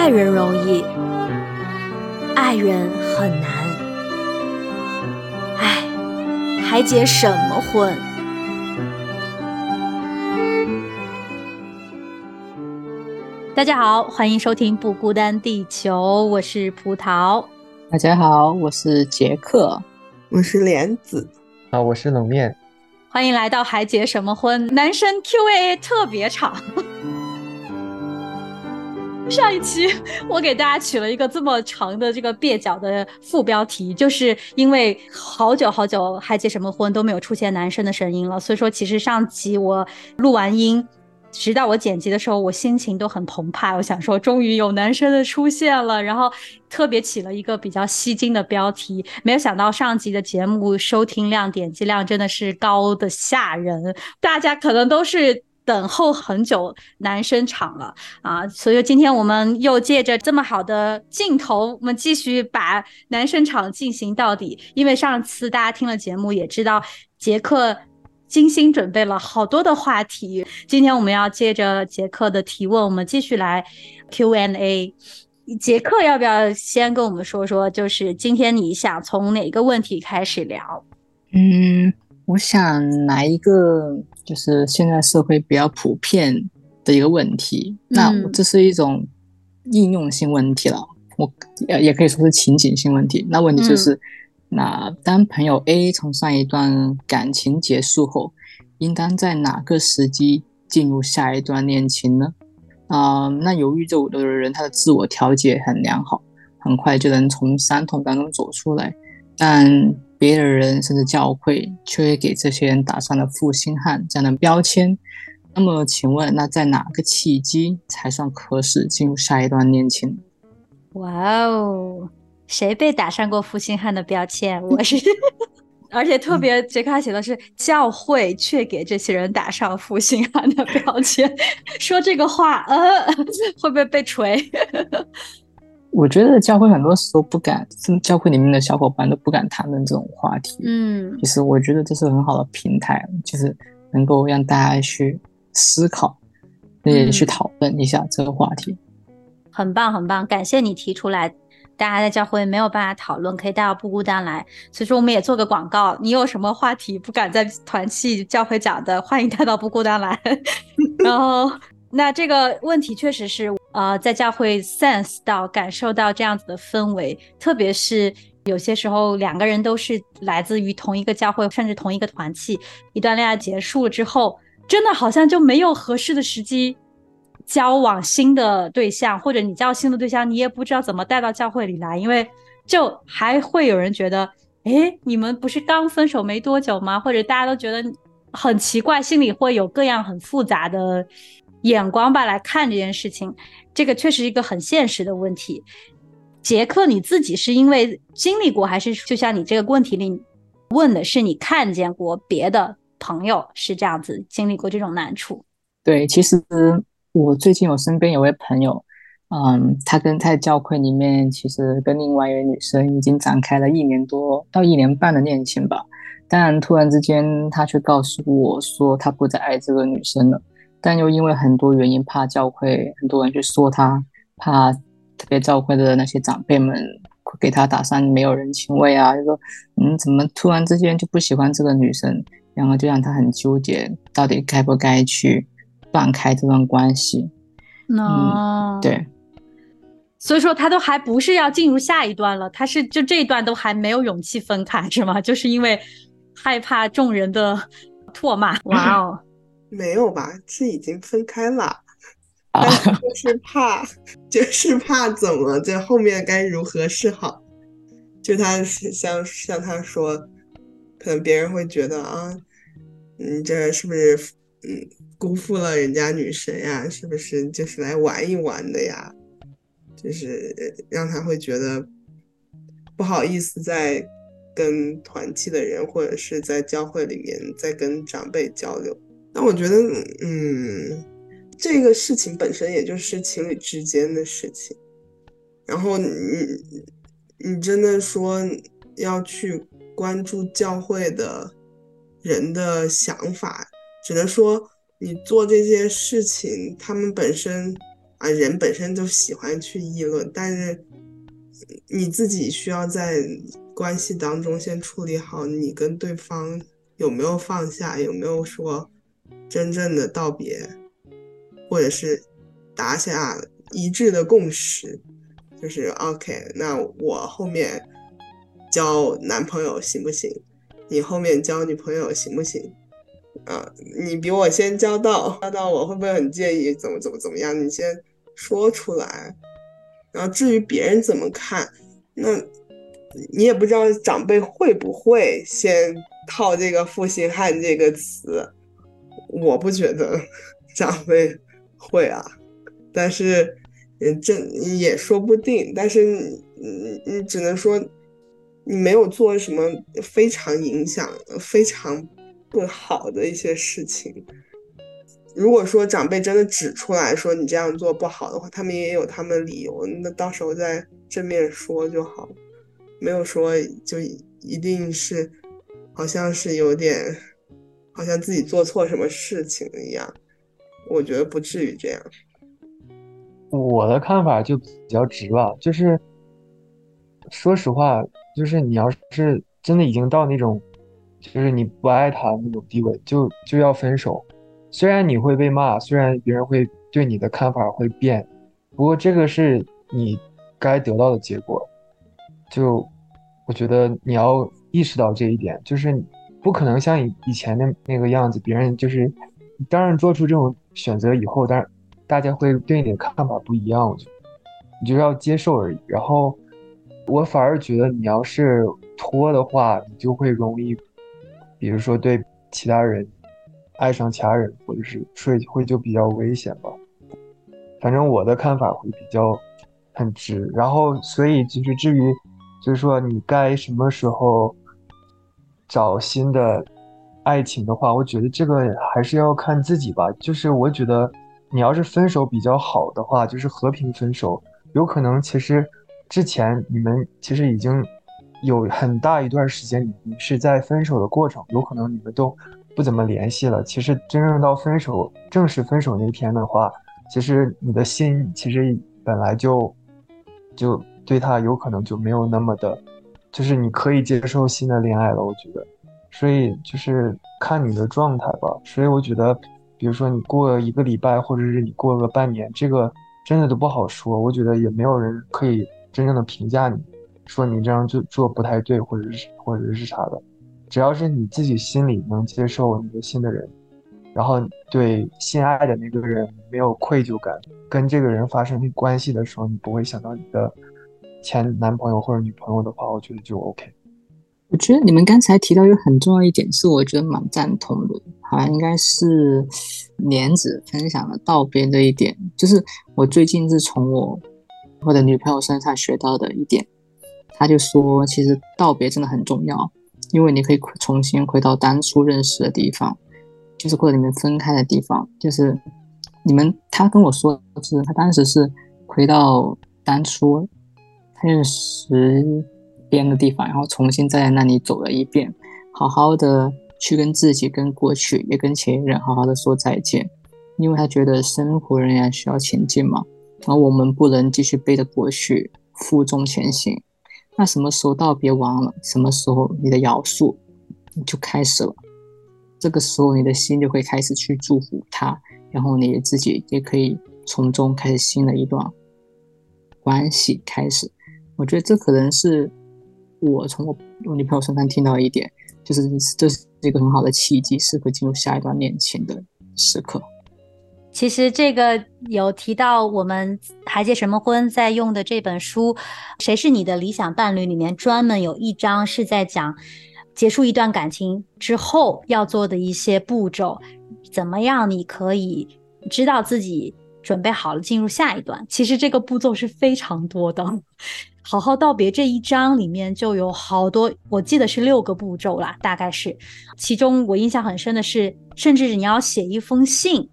爱人容易，爱人很难。哎，还结什么婚？大家好，欢迎收听《不孤单地球》，我是葡萄。大家好，我是杰克，我是莲子，啊，我是冷面。欢迎来到还结什么婚？男生 Q&A 特别场。上一期我给大家取了一个这么长的这个蹩脚的副标题，就是因为好久好久还结什么婚都没有出现男生的声音了，所以说其实上集我录完音。直到我剪辑的时候，我心情都很澎湃。我想说，终于有男生的出现了，然后特别起了一个比较吸睛的标题。没有想到上集的节目收听量、点击量真的是高的吓人，大家可能都是等候很久男生场了啊！所以今天我们又借着这么好的镜头，我们继续把男生场进行到底。因为上次大家听了节目也知道，杰克。精心准备了好多的话题，今天我们要接着杰克的提问，我们继续来 Q&A。杰克要不要先跟我们说说，就是今天你想从哪个问题开始聊？嗯，我想来一个，就是现在社会比较普遍的一个问题，那这是一种应用性问题了，我也也可以说是情景性问题。那问题就是。那当朋友 A 从上一段感情结束后，应当在哪个时机进入下一段恋情呢？啊，那犹豫这五的人他的自我调节很良好，很快就能从伤痛当中走出来，但别的人甚至教会却给这些人打上了负心汉这样的标签。那么，请问那在哪个契机才算合适进入下一段恋情？哇哦！谁被打上过负心汉的标签？我是，而且特别杰克写的是教会却给这些人打上负心汉的标签，说这个话，呃，会不会被锤？我觉得教会很多时候不敢，教会里面的小伙伴都不敢谈论这种话题。嗯，其实我觉得这是很好的平台，就是能够让大家去思考，也去讨论一下这个话题。很棒，很棒，感谢你提出来。大家在教会没有办法讨论，可以带到不孤单来。所以说，我们也做个广告。你有什么话题不敢在团契教会讲的，欢迎带到不孤单来。然后，那这个问题确实是，呃，在教会 sense 到、感受到这样子的氛围，特别是有些时候两个人都是来自于同一个教会，甚至同一个团契，一段恋爱结束了之后，真的好像就没有合适的时机。交往新的对象，或者你交新的对象，你也不知道怎么带到教会里来，因为就还会有人觉得，哎，你们不是刚分手没多久吗？或者大家都觉得很奇怪，心里会有各样很复杂的眼光吧来看这件事情。这个确实一个很现实的问题。杰克，你自己是因为经历过，还是就像你这个问题里问的是你看见过别的朋友是这样子经历过这种难处？对，其实。我最近我身边有位朋友，嗯，他跟在教会里面，其实跟另外一位女生已经展开了一年多到一年半的恋情吧。但突然之间，他却告诉我说他不再爱这个女生了。但又因为很多原因，怕教会很多人去说他，怕特别教会的那些长辈们会给他打上没有人情味啊，就说嗯，怎么突然之间就不喜欢这个女生？然后就让他很纠结，到底该不该去。断开这段关系，嗯，对，所以说他都还不是要进入下一段了，他是就这一段都还没有勇气分开，是吗？就是因为害怕众人的唾骂。哇哦，没有吧？是已经分开了，但是就是怕，就是怕怎么在后面该如何是好？就他像像他说，可能别人会觉得啊，你这是不是嗯？辜负了人家女神呀，是不是就是来玩一玩的呀？就是让他会觉得不好意思，在跟团契的人或者是在教会里面在跟长辈交流。那我觉得，嗯，这个事情本身也就是情侣之间的事情。然后你你真的说要去关注教会的人的想法，只能说。你做这些事情，他们本身啊，人本身就喜欢去议论，但是你自己需要在关系当中先处理好你跟对方有没有放下，有没有说真正的道别，或者是打下一致的共识，就是 OK，那我后面交男朋友行不行？你后面交女朋友行不行？啊，你比我先交到，交到我会不会很介意？怎么怎么怎么样？你先说出来。然后至于别人怎么看，那你也不知道长辈会不会先套这个“负心汉”这个词。我不觉得长辈会啊，但是嗯，这也说不定。但是你你你只能说你没有做什么非常影响、非常。不好的一些事情，如果说长辈真的指出来说你这样做不好的话，他们也有他们理由，那到时候再正面说就好，没有说就一定是，好像是有点，好像自己做错什么事情一样，我觉得不至于这样。我的看法就比较直吧，就是说实话，就是你要是真的已经到那种。就是你不爱他那种地位，就就要分手。虽然你会被骂，虽然别人会对你的看法会变，不过这个是你该得到的结果。就我觉得你要意识到这一点，就是不可能像以以前的那个样子。别人就是当然做出这种选择以后，当然大家会对你的看法不一样。我觉得你就要接受而已。然后我反而觉得你要是拖的话，你就会容易。比如说对其他人爱上其他人，或者是睡会就比较危险吧。反正我的看法会比较很直，然后所以就是至于就是说你该什么时候找新的爱情的话，我觉得这个还是要看自己吧。就是我觉得你要是分手比较好的话，就是和平分手，有可能其实之前你们其实已经。有很大一段时间，你是在分手的过程，有可能你们都不怎么联系了。其实真正到分手正式分手那天的话，其实你的心其实本来就就对他有可能就没有那么的，就是你可以接受新的恋爱了。我觉得，所以就是看你的状态吧。所以我觉得，比如说你过一个礼拜，或者是你过个半年，这个真的都不好说。我觉得也没有人可以真正的评价你。说你这样做做不太对，或者是或者是啥的，只要是你自己心里能接受你的新的人，然后对心爱的那个人没有愧疚感，跟这个人发生关系的时候，你不会想到你的前男朋友或者女朋友的话，我觉得就 OK。我觉得你们刚才提到一个很重要一点，是我觉得蛮赞同的，好像应该是莲子分享的道别的一点，就是我最近是从我我的女朋友身上学到的一点。他就说，其实道别真的很重要，因为你可以重新回到当初认识的地方，就是或者你们分开的地方，就是你们。他跟我说，是他当时是回到当初认识边的地方，然后重新在那里走了一遍，好好的去跟自己、跟过去，也跟前任好好的说再见，因为他觉得生活仍然需要前进嘛，而我们不能继续背着过去负重前行。那什么时候道别完了？什么时候你的摇数就开始了？这个时候你的心就会开始去祝福他，然后你自己也可以从中开始新的一段关系开始。我觉得这可能是我从我我女朋友身上听到一点，就是这是一个很好的契机，适合进入下一段恋情的时刻。其实这个有提到我们还结什么婚在用的这本书《谁是你的理想伴侣》里面专门有一章是在讲结束一段感情之后要做的一些步骤，怎么样你可以知道自己准备好了进入下一段。其实这个步骤是非常多的，好好道别这一章里面就有好多，我记得是六个步骤啦，大概是。其中我印象很深的是，甚至你要写一封信。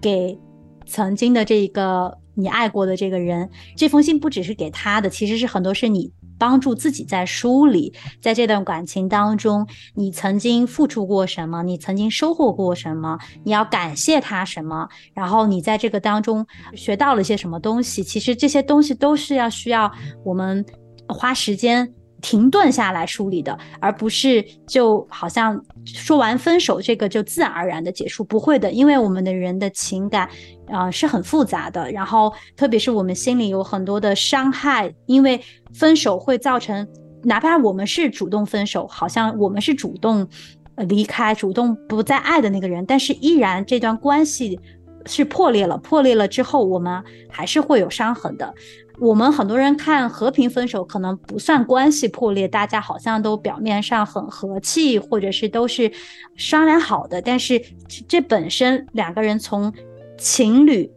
给曾经的这个你爱过的这个人，这封信不只是给他的，其实是很多是你帮助自己在梳理，在这段感情当中，你曾经付出过什么，你曾经收获过什么，你要感谢他什么，然后你在这个当中学到了些什么东西。其实这些东西都是要需要我们花时间。停顿下来梳理的，而不是就好像说完分手这个就自然而然的结束，不会的，因为我们的人的情感，呃是很复杂的，然后特别是我们心里有很多的伤害，因为分手会造成，哪怕我们是主动分手，好像我们是主动呃离开，主动不再爱的那个人，但是依然这段关系是破裂了，破裂了之后，我们还是会有伤痕的。我们很多人看和平分手可能不算关系破裂，大家好像都表面上很和气，或者是都是商量好的。但是这本身两个人从情侣，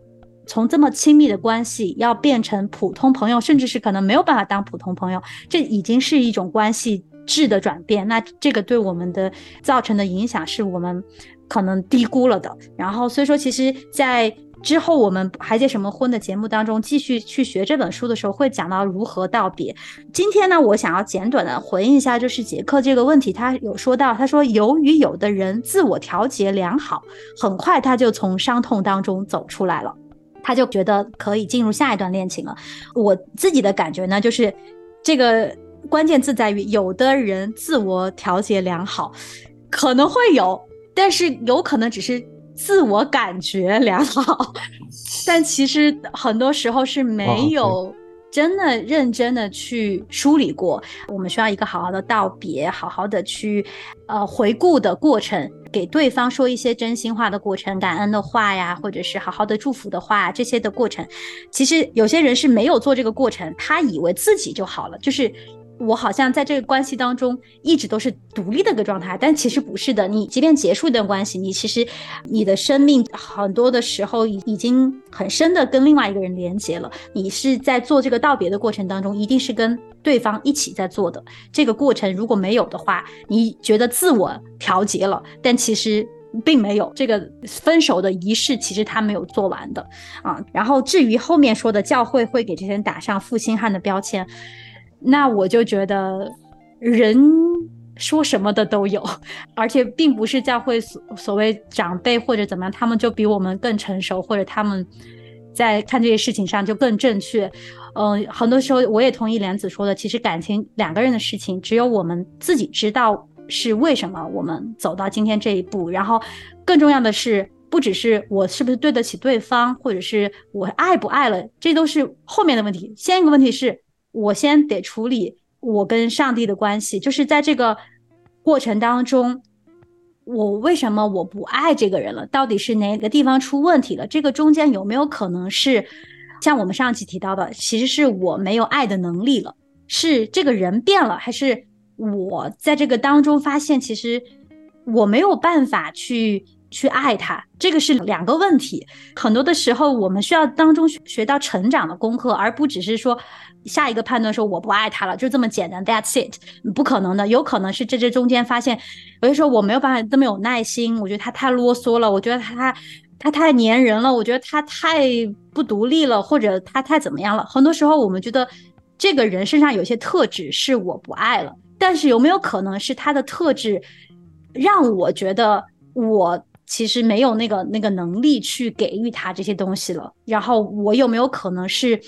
从这么亲密的关系要变成普通朋友，甚至是可能没有办法当普通朋友，这已经是一种关系质的转变。那这个对我们的造成的影响是我们可能低估了的。然后所以说，其实，在之后，我们还结什么婚的节目当中继续去学这本书的时候，会讲到如何道别。今天呢，我想要简短的回应一下，就是杰克这个问题，他有说到，他说由于有的人自我调节良好，很快他就从伤痛当中走出来了，他就觉得可以进入下一段恋情了。我自己的感觉呢，就是这个关键字在于有的人自我调节良好，可能会有，但是有可能只是。自我感觉良好，但其实很多时候是没有真的认真的去梳理过。我们需要一个好好的道别，好好的去呃回顾的过程，给对方说一些真心话的过程，感恩的话呀，或者是好好的祝福的话，这些的过程。其实有些人是没有做这个过程，他以为自己就好了，就是。我好像在这个关系当中一直都是独立的一个状态，但其实不是的。你即便结束一段关系，你其实你的生命很多的时候已已经很深的跟另外一个人连接了。你是在做这个道别的过程当中，一定是跟对方一起在做的。这个过程如果没有的话，你觉得自我调节了，但其实并没有。这个分手的仪式其实他没有做完的啊。然后至于后面说的教会会给这些人打上负心汉的标签。那我就觉得，人说什么的都有，而且并不是教会所所谓长辈或者怎么样，他们就比我们更成熟，或者他们在看这些事情上就更正确。嗯，很多时候我也同意莲子说的，其实感情两个人的事情，只有我们自己知道是为什么我们走到今天这一步。然后更重要的是，不只是我是不是对得起对方，或者是我爱不爱了，这都是后面的问题。先一个问题是。我先得处理我跟上帝的关系，就是在这个过程当中，我为什么我不爱这个人了？到底是哪个地方出问题了？这个中间有没有可能是像我们上期提到的，其实是我没有爱的能力了？是这个人变了，还是我在这个当中发现，其实我没有办法去？去爱他，这个是两个问题。很多的时候，我们需要当中学到成长的功课，而不只是说下一个判断说我不爱他了，就这么简单。That's it，不可能的。有可能是这这中间发现，有些时候我没有办法这么有耐心。我觉得他太啰嗦了，我觉得他他太粘人了，我觉得他太不独立了，或者他太怎么样了。很多时候，我们觉得这个人身上有些特质是我不爱了，但是有没有可能是他的特质让我觉得我。其实没有那个那个能力去给予他这些东西了。然后我有没有可能是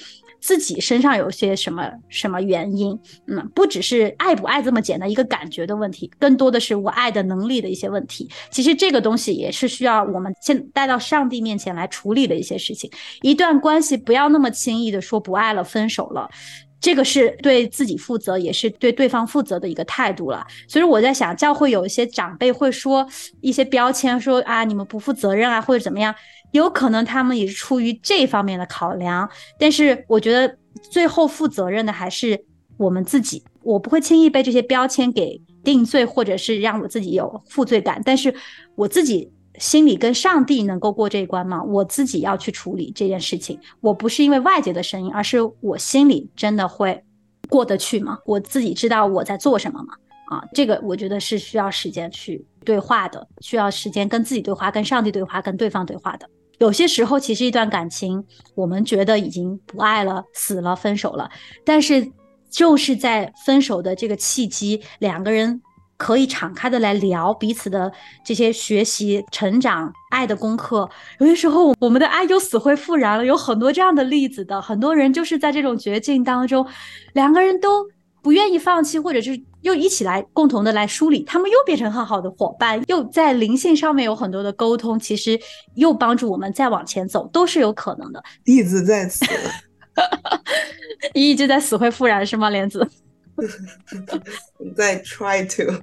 自己身上有些什么什么原因？嗯，不只是爱不爱这么简单一个感觉的问题，更多的是我爱的能力的一些问题。其实这个东西也是需要我们先带到上帝面前来处理的一些事情。一段关系不要那么轻易的说不爱了，分手了。这个是对自己负责，也是对对方负责的一个态度了。所以我在想，教会有一些长辈会说一些标签，说啊你们不负责任啊，或者怎么样，有可能他们也是出于这方面的考量。但是我觉得最后负责任的还是我们自己。我不会轻易被这些标签给定罪，或者是让我自己有负罪感。但是我自己。心里跟上帝能够过这一关吗？我自己要去处理这件事情。我不是因为外界的声音，而是我心里真的会过得去吗？我自己知道我在做什么吗？啊，这个我觉得是需要时间去对话的，需要时间跟自己对话、跟上帝对话、跟对方对话的。有些时候，其实一段感情，我们觉得已经不爱了、死了、分手了，但是就是在分手的这个契机，两个人可以敞开的来聊彼此的这些学习、成长、爱的功课。有些时候，我们的爱就死灰复燃了。有很多这样的例子的，很多人就是在这种绝境当中，两个人都不愿意放弃，或者是又一起来共同的来梳理，他们又变成很好的伙伴，又在灵性上面有很多的沟通，其实又帮助我们再往前走，都是有可能的。弟子在此。你一直在死 灰复燃是吗，莲子？在 try to，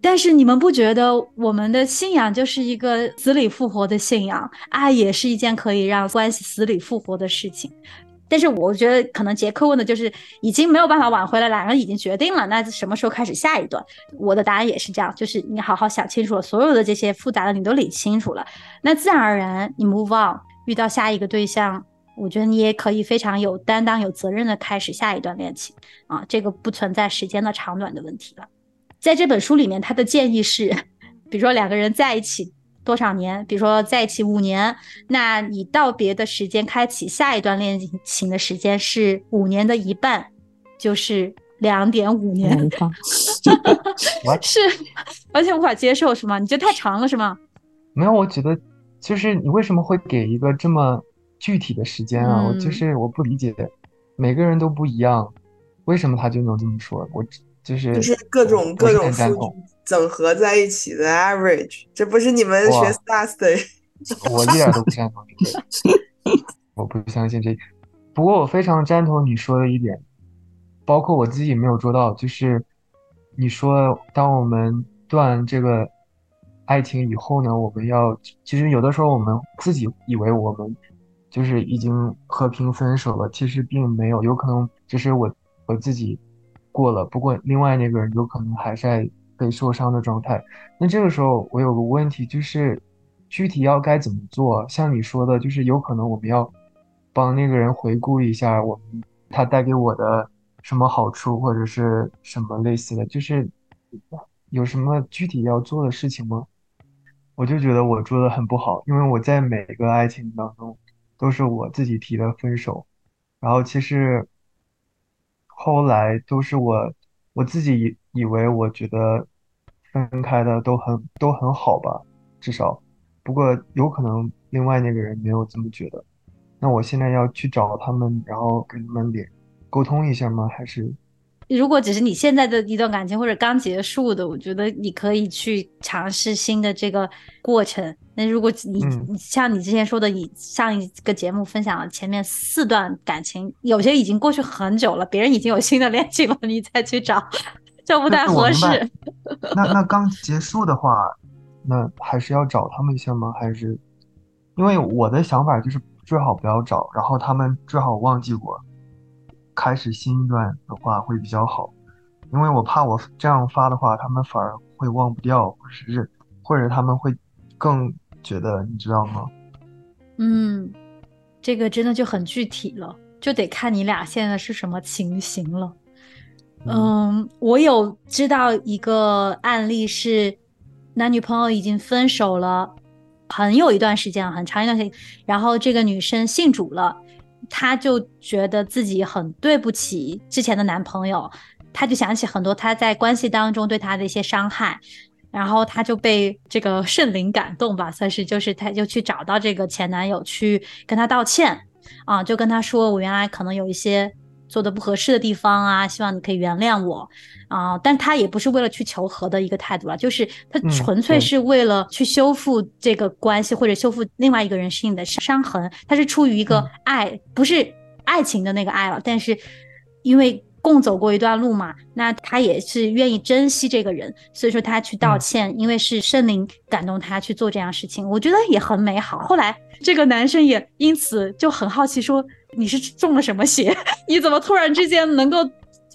但是你们不觉得我们的信仰就是一个死里复活的信仰？爱也是一件可以让关系死里复活的事情。但是我觉得可能杰克问的就是已经没有办法挽回了，两个人已经决定了，那什么时候开始下一段？我的答案也是这样，就是你好好想清楚了，所有的这些复杂的你都理清楚了，那自然而然你 move on，遇到下一个对象。我觉得你也可以非常有担当、有责任的开始下一段恋情啊，这个不存在时间的长短的问题了。在这本书里面，他的建议是，比如说两个人在一起多少年，比如说在一起五年，那你道别的时间开启下一段恋情的时间是五年的一半，就是两点五年。是完全无法接受是吗？你觉得太长了是吗？没有，我觉得就是你为什么会给一个这么。具体的时间啊，我就是我不理解，每个人都不一样，为什么他就能这么说？我就是就是各种各种数据整合在一起的 average，这不是你们学 stats 的？我一点都不赞同这个，我不相信这。不过我非常赞同你说的一点，包括我自己没有做到，就是你说当我们断这个爱情以后呢，我们要其实有的时候我们自己以为我们。就是已经和平分手了，其实并没有，有可能只是我我自己过了，不过另外那个人有可能还在被受伤的状态。那这个时候我有个问题，就是具体要该怎么做？像你说的，就是有可能我们要帮那个人回顾一下我们他带给我的什么好处，或者是什么类似的，就是有什么具体要做的事情吗？我就觉得我做的很不好，因为我在每个爱情当中。都是我自己提的分手，然后其实后来都是我我自己以以为我觉得分开的都很都很好吧，至少，不过有可能另外那个人没有这么觉得，那我现在要去找他们，然后跟他们联沟通一下吗？还是？如果只是你现在的一段感情或者刚结束的，我觉得你可以去尝试新的这个过程。那如果你你像你之前说的，你上一个节目分享了前面四段感情，有些已经过去很久了，别人已经有新的恋情了，你再去找，这不太合适。那那刚结束的话，那还是要找他们一下吗？还是因为我的想法就是最好不要找，然后他们最好忘记我。开始新一段的话会比较好，因为我怕我这样发的话，他们反而会忘不掉，或者是或者他们会更觉得，你知道吗？嗯，这个真的就很具体了，就得看你俩现在是什么情形了。嗯，我有知道一个案例是男女朋友已经分手了，很有一段时间，很长一段时间，然后这个女生信主了。她就觉得自己很对不起之前的男朋友，她就想起很多她在关系当中对她的一些伤害，然后她就被这个圣灵感动吧，算是就是她就去找到这个前男友去跟他道歉啊，就跟他说我原来可能有一些。做的不合适的地方啊，希望你可以原谅我啊！但他也不是为了去求和的一个态度啊，就是他纯粹是为了去修复这个关系或者修复另外一个人心里的伤痕。他是出于一个爱，不是爱情的那个爱了，但是因为共走过一段路嘛，那他也是愿意珍惜这个人，所以说他去道歉，因为是圣灵感动他去做这样事情，我觉得也很美好。后来这个男生也因此就很好奇说。你是中了什么邪？你怎么突然之间能够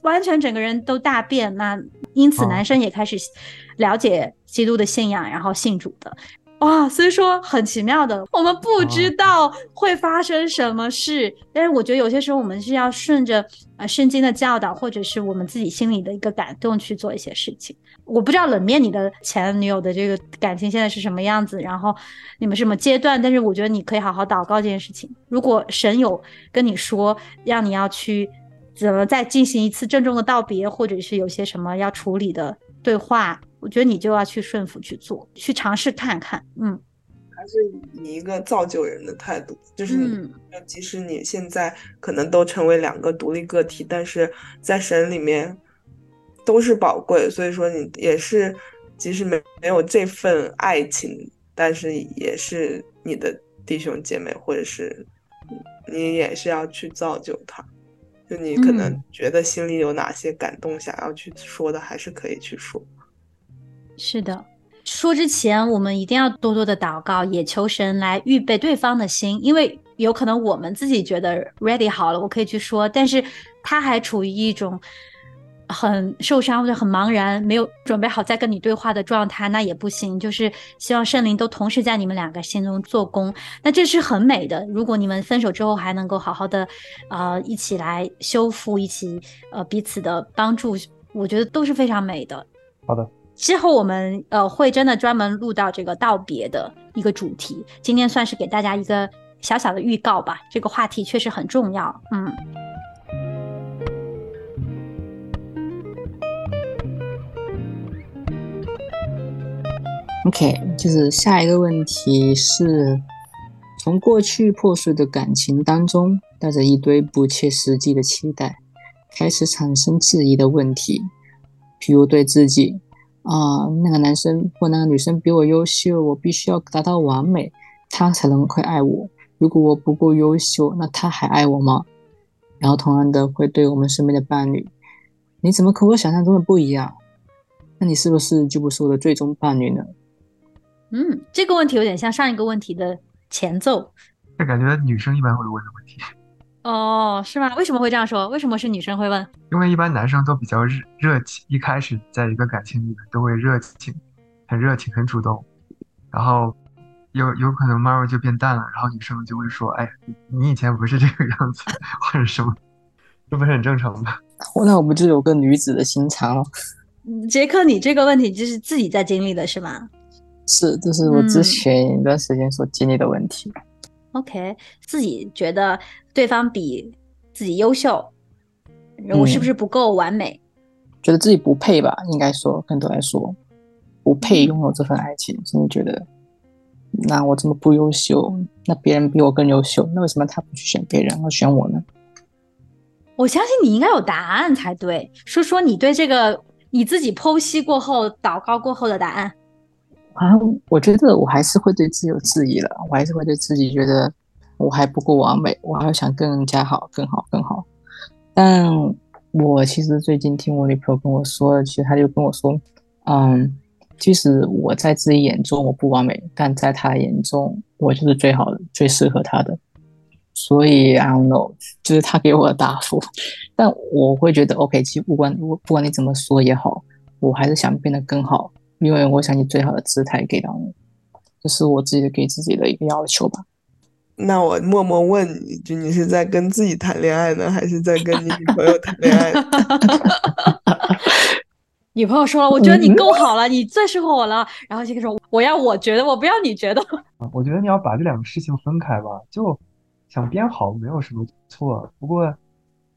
完全整个人都大变？那因此男生也开始了解基督的信仰，然后信主的。哇，所以说很奇妙的，我们不知道会发生什么事，但是我觉得有些时候我们是要顺着呃圣经的教导，或者是我们自己心里的一个感动去做一些事情。我不知道冷面你的前女友的这个感情现在是什么样子，然后你们什么阶段？但是我觉得你可以好好祷告这件事情。如果神有跟你说让你要去怎么再进行一次郑重的道别，或者是有些什么要处理的对话，我觉得你就要去顺服去做，去尝试看看。嗯，还是以一个造就人的态度，就是即使你现在可能都成为两个独立个体，但是在神里面都是宝贵，所以说你也是，即使没没有这份爱情，但是也是你的弟兄姐妹，或者是你也是要去造就他。就你可能觉得心里有哪些感动，想要去说的，还是可以去说。是的，说之前我们一定要多多的祷告，也求神来预备对方的心，因为有可能我们自己觉得 ready 好了，我可以去说，但是他还处于一种。很受伤或者很茫然，没有准备好再跟你对话的状态，那也不行。就是希望圣灵都同时在你们两个心中做工，那这是很美的。如果你们分手之后还能够好好的，呃，一起来修复，一起呃彼此的帮助，我觉得都是非常美的。好的，之后我们呃会真的专门录到这个道别的一个主题。今天算是给大家一个小小的预告吧。这个话题确实很重要，嗯。OK，就是下一个问题是，从过去破碎的感情当中，带着一堆不切实际的期待，开始产生质疑的问题，譬如对自己，啊，那个男生或那个女生比我优秀，我必须要达到完美，他才能会爱我。如果我不够优秀，那他还爱我吗？然后同样的会对我们身边的伴侣，你怎么和我想象中的不一样？那你是不是就不是我的最终伴侣呢？嗯，这个问题有点像上一个问题的前奏，这感觉女生一般会问的问题。哦，是吗？为什么会这样说？为什么是女生会问？因为一般男生都比较热热情，一开始在一个感情里面都会热情，很热情，很主动，然后有有可能慢慢就变淡了，然后女生就会说：“哎，你以前不是这个样子，或者什么，这不是很正常吗？” 那我不就有个女子的心肠了？杰克，你这个问题就是自己在经历的是吗？是，这是我之前一段时间所经历的问题。OK，自己觉得对方比自己优秀，我是不是不够完美？觉得自己不配吧？应该说，更多来说，不配拥有这份爱情。真的觉得，那我这么不优秀，那别人比我更优秀，那为什么他不去选别人，而选我呢？我相信你应该有答案才对。说说你对这个你自己剖析过后、祷告过后的答案。啊，我觉得我还是会对自己有质疑了，我还是会对自己觉得我还不够完美，我还要想更加好、更好、更好。但我其实最近听我女朋友跟我说，其实她就跟我说，嗯，即使我在自己眼中我不完美，但在她眼中我就是最好的、最适合她的。所以 I don't know，就是她给我的答复。但我会觉得 OK，其实不管不管你怎么说也好，我还是想变得更好。因为我想以最好的姿态给到你，这是我自己给自己的一个要求吧。那我默默问你，就你是在跟自己谈恋爱呢，还是在跟你女朋友谈恋爱？女朋友说了，我觉得你够好了，你最适合我了。然后这个说，我要我觉得，我不要你觉得。我觉得你要把这两个事情分开吧，就想变好没有什么错，不过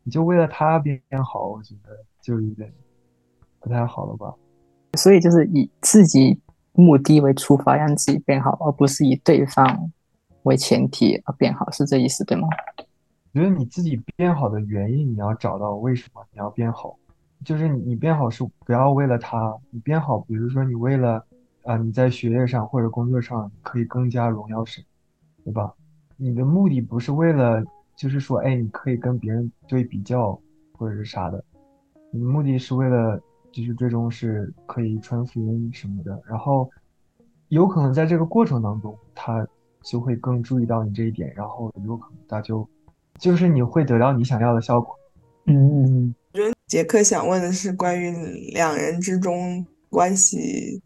你就为了他变好，我觉得就有点不太好了吧。所以就是以自己目的为出发，让自己变好，而不是以对方为前提而变好，是这意思对吗？觉得你自己变好的原因，你要找到为什么你要变好。就是你你变好是不要为了他，你变好，比如说你为了啊你在学业上或者工作上可以更加荣耀神，对吧？你的目的不是为了就是说哎你可以跟别人对比较或者是啥的，你的目的是为了。其实最终是可以传福音什么的，然后有可能在这个过程当中，他就会更注意到你这一点，然后有可能他就就是你会得到你想要的效果。嗯，我觉得杰克想问的是关于两人之中关系，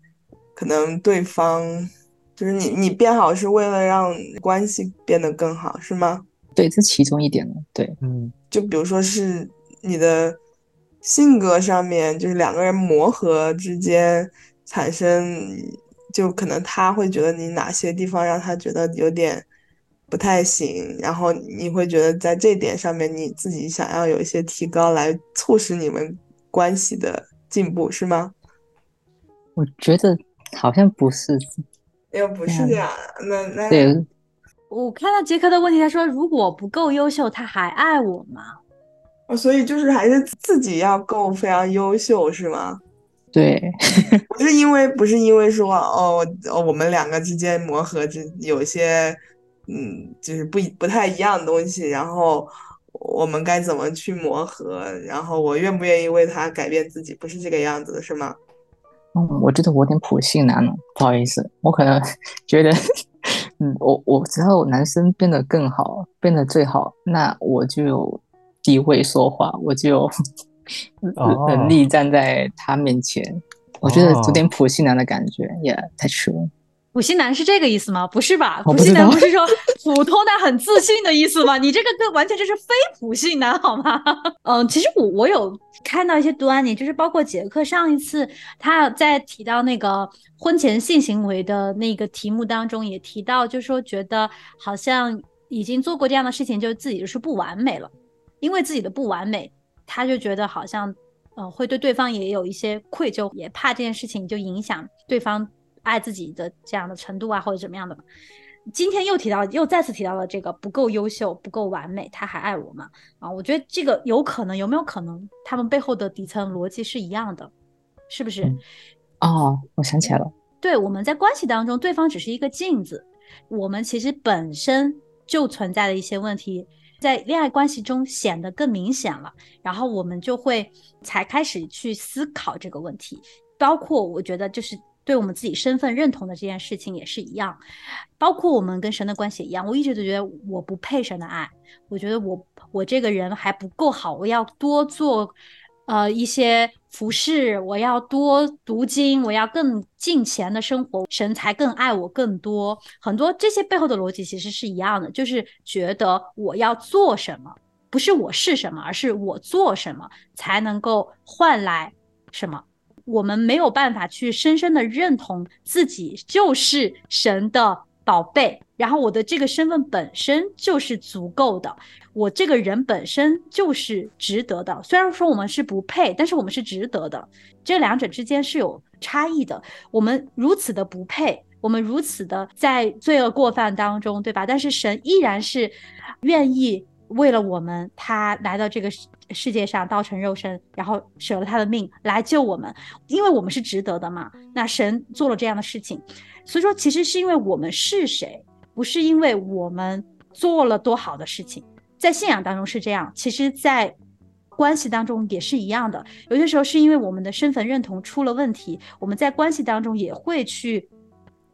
可能对方就是你，你变好是为了让关系变得更好，是吗？对，这其中一点对，嗯，就比如说是你的。性格上面就是两个人磨合之间产生，就可能他会觉得你哪些地方让他觉得有点不太行，然后你会觉得在这点上面你自己想要有一些提高，来促使你们关系的进步，是吗？我觉得好像不是，又不是这样。那那对，我看到杰克的问题，他说如果不够优秀，他还爱我吗？哦，所以就是还是自己要够非常优秀，是吗？对，不是因为不是因为说哦哦，我们两个之间磨合之有些嗯，就是不不太一样的东西，然后我们该怎么去磨合？然后我愿不愿意为他改变自己？不是这个样子的，是吗？嗯，我觉得我有点普信男了，不好意思，我可能 觉得，嗯，我我只要男生变得更好，变得最好，那我就有地位说话，我就有能力站在他面前。我觉得有点普信男的感觉，也太 true。普信男是这个意思吗？不是吧？普信男不是说普通的很自信的意思吗？你这个这完全就是非普信男好吗？嗯，其实我我有看到一些端倪，就是包括杰克上一次他在提到那个婚前性行为的那个题目当中也提到，就是说觉得好像已经做过这样的事情，就自己就是不完美了，因为自己的不完美，他就觉得好像呃会对对方也有一些愧疚，也怕这件事情就影响对方。爱自己的这样的程度啊，或者怎么样的嘛？今天又提到，又再次提到了这个不够优秀、不够完美，他还爱我吗？啊，我觉得这个有可能，有没有可能他们背后的底层逻辑是一样的？是不是？哦，我想起来了。对，我们在关系当中，对方只是一个镜子，我们其实本身就存在的一些问题，在恋爱关系中显得更明显了，然后我们就会才开始去思考这个问题，包括我觉得就是。对我们自己身份认同的这件事情也是一样，包括我们跟神的关系一样。我一直都觉得我不配神的爱，我觉得我我这个人还不够好，我要多做呃一些服饰，我要多读经，我要更敬虔的生活，神才更爱我更多。很多这些背后的逻辑其实是一样的，就是觉得我要做什么，不是我是什么，而是我做什么才能够换来什么。我们没有办法去深深的认同自己就是神的宝贝，然后我的这个身份本身就是足够的，我这个人本身就是值得的。虽然说我们是不配，但是我们是值得的。这两者之间是有差异的。我们如此的不配，我们如此的在罪恶过犯当中，对吧？但是神依然是愿意。为了我们，他来到这个世界上，道成肉身，然后舍了他的命来救我们，因为我们是值得的嘛。那神做了这样的事情，所以说其实是因为我们是谁，不是因为我们做了多好的事情。在信仰当中是这样，其实，在关系当中也是一样的。有些时候是因为我们的身份认同出了问题，我们在关系当中也会去。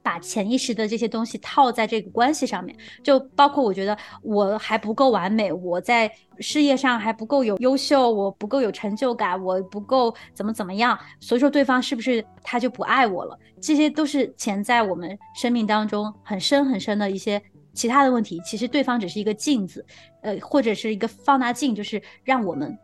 把潜意识的这些东西套在这个关系上面，就包括我觉得我还不够完美，我在事业上还不够有优秀，我不够有成就感，我不够怎么怎么样，所以说对方是不是他就不爱我了？这些都是潜在我们生命当中很深很深的一些其他的问题。其实对方只是一个镜子，呃，或者是一个放大镜，就是让我们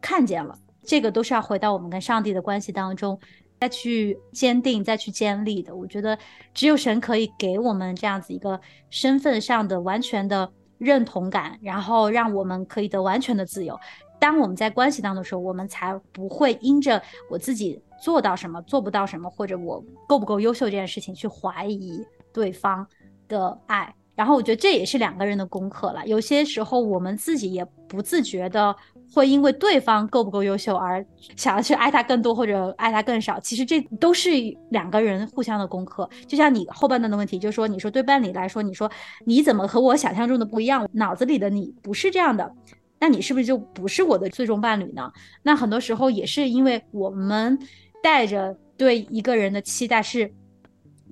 看见了。这个都是要回到我们跟上帝的关系当中。再去坚定，再去建立的，我觉得只有神可以给我们这样子一个身份上的完全的认同感，然后让我们可以得完全的自由。当我们在关系当中的时候，我们才不会因着我自己做到什么、做不到什么，或者我够不够优秀这件事情去怀疑对方的爱。然后我觉得这也是两个人的功课了。有些时候我们自己也不自觉的会因为对方够不够优秀而想要去爱他更多或者爱他更少。其实这都是两个人互相的功课。就像你后半段的问题，就是说你说对伴侣来说，你说你怎么和我想象中的不一样？脑子里的你不是这样的，那你是不是就不是我的最终伴侣呢？那很多时候也是因为我们带着对一个人的期待是，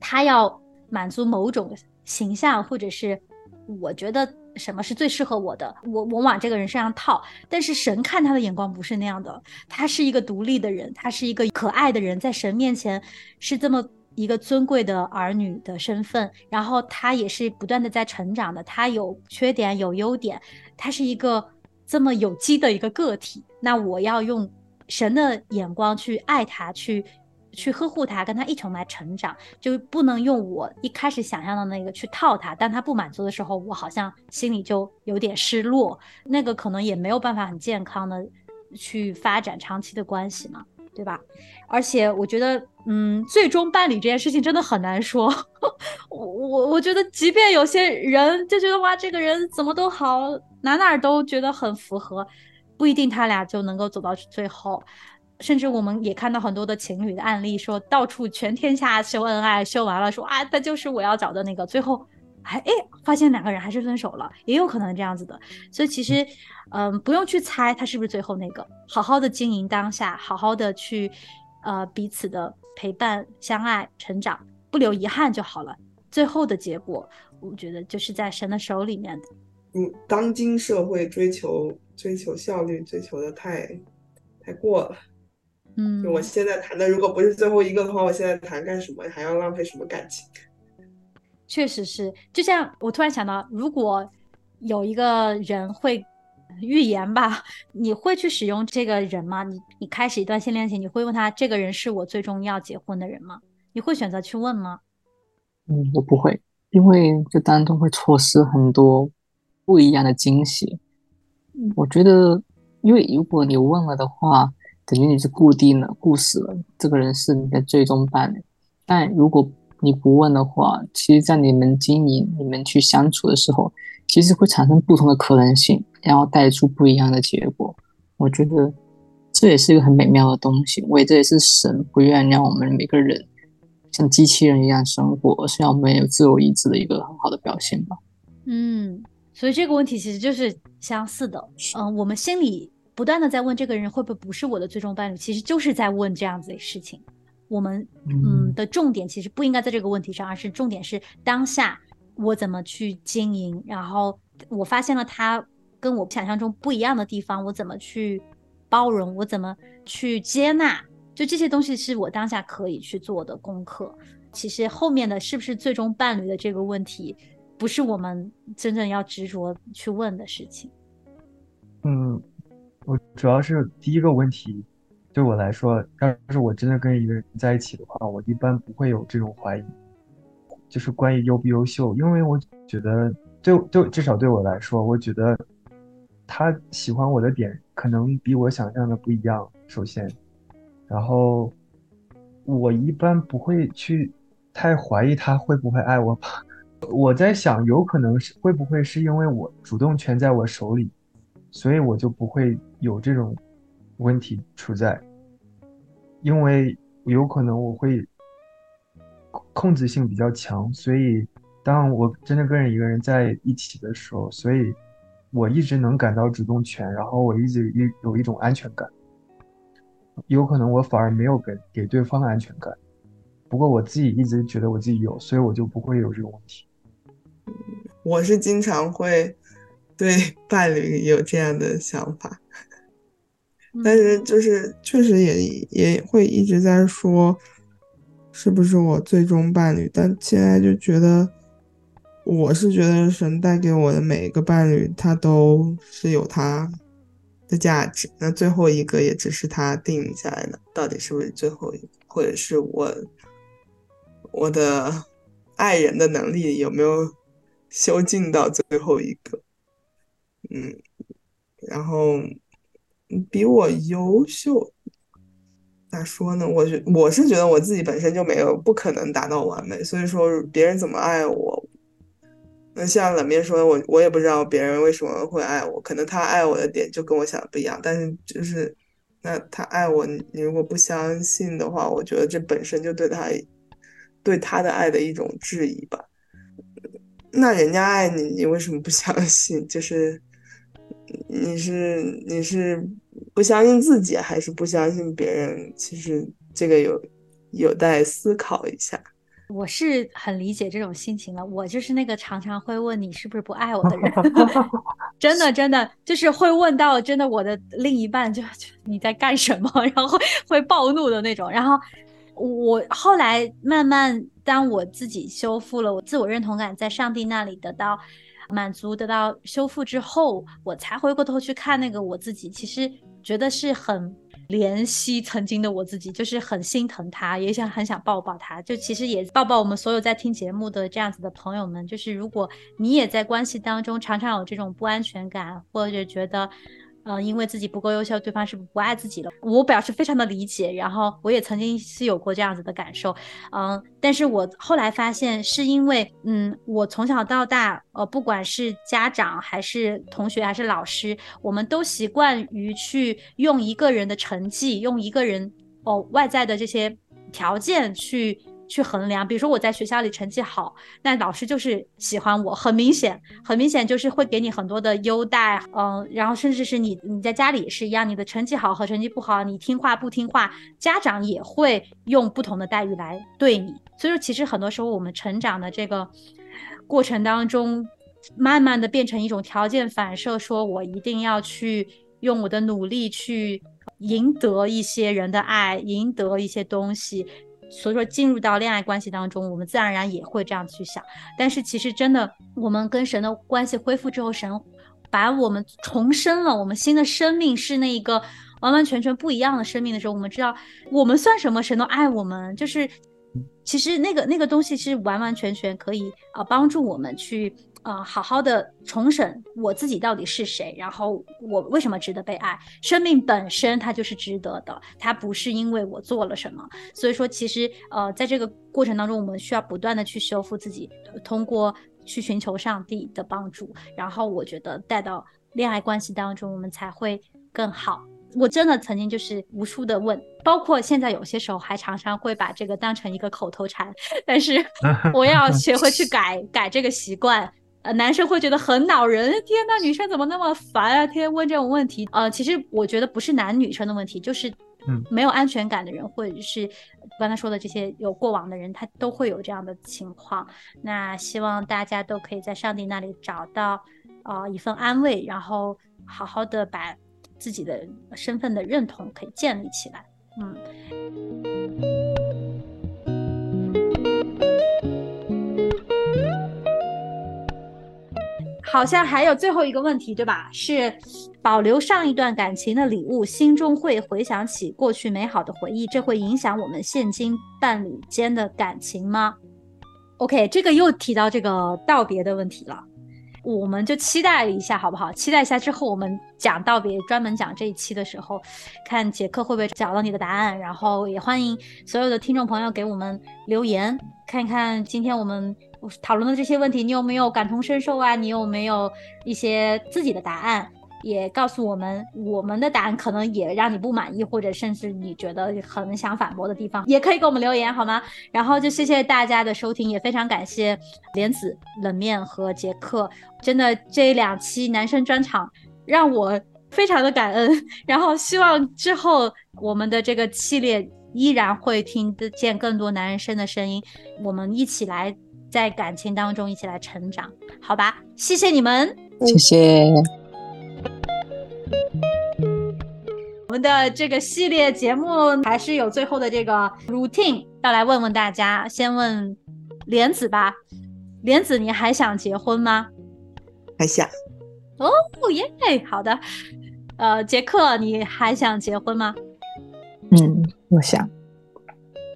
他要满足某种。形象，或者是我觉得什么是最适合我的，我我往这个人身上套。但是神看他的眼光不是那样的，他是一个独立的人，他是一个可爱的人，在神面前是这么一个尊贵的儿女的身份。然后他也是不断的在成长的，他有缺点有优点，他是一个这么有机的一个个体。那我要用神的眼光去爱他，去去呵护他，跟他一同来成长，就不能用我一开始想象的那个去套他。当他不满足的时候，我好像心里就有点失落，那个可能也没有办法很健康的去发展长期的关系嘛，对吧？而且我觉得，嗯，最终伴侣这件事情真的很难说。我我我觉得，即便有些人就觉得哇，这个人怎么都好，哪哪都觉得很符合，不一定他俩就能够走到最后。甚至我们也看到很多的情侣的案例，说到处全天下秀恩爱，秀完了说啊，他就是我要找的那个，最后还哎发现两个人还是分手了，也有可能这样子的。所以其实，嗯，不用去猜他是不是最后那个，好好的经营当下，好好的去呃彼此的陪伴、相爱、成长，不留遗憾就好了。最后的结果，我觉得就是在神的手里面的。嗯，当今社会追求追求效率，追求的太太过了。嗯，我现在谈的如果不是最后一个的话，我现在谈干什么？还要浪费什么感情？确实是，就像我突然想到，如果有一个人会预言吧，你会去使用这个人吗？你你开始一段新恋情，你会问他这个人是我最终要结婚的人吗？你会选择去问吗？嗯，我不会，因为这当中会错失很多不一样的惊喜。我觉得，因为如果你问了的话。等于你是固定了、固死了，这个人是你的最终伴侣。但如果你不问的话，其实，在你们经营、你们去相处的时候，其实会产生不同的可能性，然后带出不一样的结果。我觉得这也是一个很美妙的东西。我也这也是神不愿让我们每个人像机器人一样生活，而是让我们有自由意志的一个很好的表现吧。嗯，所以这个问题其实就是相似的。嗯，我们心里。不断的在问这个人会不会不是我的最终伴侣，其实就是在问这样子的事情。我们嗯的重点其实不应该在这个问题上，而是重点是当下我怎么去经营。然后我发现了他跟我想象中不一样的地方，我怎么去包容，我怎么去接纳，就这些东西是我当下可以去做的功课。其实后面的是不是最终伴侣的这个问题，不是我们真正要执着去问的事情。嗯。我主要是第一个问题，对我来说，要是我真的跟一个人在一起的话，我一般不会有这种怀疑，就是关于优不优秀，因为我觉得，就就至少对我来说，我觉得他喜欢我的点可能比我想象的不一样。首先，然后我一般不会去太怀疑他会不会爱我吧。我在想，有可能是会不会是因为我主动权在我手里。所以我就不会有这种问题处在，因为有可能我会控制性比较强，所以当我真的跟一个人在一起的时候，所以我一直能感到主动权，然后我一直一有一种安全感。有可能我反而没有给给对方安全感，不过我自己一直觉得我自己有，所以我就不会有这种问题。我是经常会。对伴侣有这样的想法，但是就是确实也也会一直在说，是不是我最终伴侣？但现在就觉得，我是觉得神带给我的每一个伴侣，他都是有他的价值。那最后一个也只是他定下来的，到底是不是最后一个，或者是我我的爱人的能力有没有修进到最后一个？嗯，然后比我优秀，咋说呢？我觉我是觉得我自己本身就没有不可能达到完美，所以说别人怎么爱我，那像冷面说，我我也不知道别人为什么会爱我，可能他爱我的点就跟我想的不一样。但是就是那他爱我，你如果不相信的话，我觉得这本身就对他对他的爱的一种质疑吧。那人家爱你，你为什么不相信？就是。你是你是不相信自己，还是不相信别人？其实这个有有待思考一下。我是很理解这种心情的，我就是那个常常会问你是不是不爱我的人，真的真的就是会问到真的我的另一半就你在干什么，然后会暴怒的那种。然后我后来慢慢当我自己修复了我自我认同感，在上帝那里得到。满足得到修复之后，我才回过头去看那个我自己，其实觉得是很怜惜曾经的我自己，就是很心疼他，也想很想抱抱他。就其实也抱抱我们所有在听节目的这样子的朋友们，就是如果你也在关系当中常常有这种不安全感，或者觉得。嗯，因为自己不够优秀，对方是不爱自己的，我表示非常的理解。然后我也曾经是有过这样子的感受，嗯，但是我后来发现是因为，嗯，我从小到大，呃，不管是家长还是同学还是老师，我们都习惯于去用一个人的成绩，用一个人哦外在的这些条件去。去衡量，比如说我在学校里成绩好，那老师就是喜欢我，很明显，很明显就是会给你很多的优待，嗯，然后甚至是你你在家里也是一样，你的成绩好和成绩不好，你听话不听话，家长也会用不同的待遇来对你。所以说，其实很多时候我们成长的这个过程当中，慢慢的变成一种条件反射，说我一定要去用我的努力去赢得一些人的爱，赢得一些东西。所以说，进入到恋爱关系当中，我们自然而然也会这样去想。但是，其实真的，我们跟神的关系恢复之后，神把我们重生了，我们新的生命是那一个完完全全不一样的生命的时候，我们知道我们算什么，神都爱我们。就是，其实那个那个东西是完完全全可以啊帮助我们去。呃，好好的重审我自己到底是谁，然后我为什么值得被爱？生命本身它就是值得的，它不是因为我做了什么。所以说，其实呃，在这个过程当中，我们需要不断的去修复自己，通过去寻求上帝的帮助，然后我觉得带到恋爱关系当中，我们才会更好。我真的曾经就是无数的问，包括现在有些时候还常常会把这个当成一个口头禅，但是 我要学会去改改这个习惯。呃，男生会觉得很恼人，天呐，女生怎么那么烦啊？天天问这种问题。呃，其实我觉得不是男女生的问题，就是没有安全感的人，或者是刚才说的这些有过往的人，他都会有这样的情况。那希望大家都可以在上帝那里找到啊一份安慰，然后好好的把自己的身份的认同可以建立起来。嗯。好像还有最后一个问题，对吧？是保留上一段感情的礼物，心中会回想起过去美好的回忆，这会影响我们现今伴侣间的感情吗？OK，这个又提到这个道别的问题了，我们就期待一下，好不好？期待一下之后我们讲道别，专门讲这一期的时候，看杰克会不会找到你的答案，然后也欢迎所有的听众朋友给我们留言，看一看今天我们。讨论的这些问题，你有没有感同身受啊？你有没有一些自己的答案？也告诉我们，我们的答案可能也让你不满意，或者甚至你觉得很想反驳的地方，也可以给我们留言，好吗？然后就谢谢大家的收听，也非常感谢莲子、冷面和杰克，真的这两期男生专场让我非常的感恩。然后希望之后我们的这个系列依然会听得见更多男人声的声音，我们一起来。在感情当中一起来成长，好吧？谢谢你们，谢谢。我们的这个系列节目还是有最后的这个 routine，要来问问大家。先问莲子吧，莲子，你还想结婚吗？还想。哦耶，好的。呃，杰克，你还想结婚吗？嗯，我想。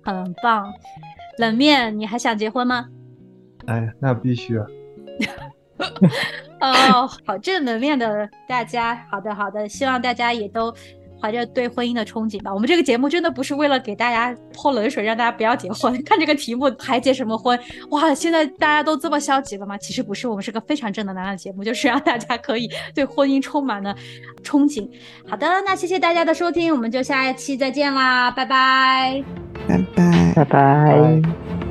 很棒。冷面，你还想结婚吗？哎，那必须啊！哦，好正能量的大家，好的好的，希望大家也都怀着对婚姻的憧憬吧。我们这个节目真的不是为了给大家泼冷水，让大家不要结婚。看这个题目还结什么婚？哇，现在大家都这么消极了吗？其实不是，我们是个非常正能量的节目，就是让大家可以对婚姻充满了憧憬。好的，那谢谢大家的收听，我们就下一期再见啦，拜拜，拜拜，拜拜。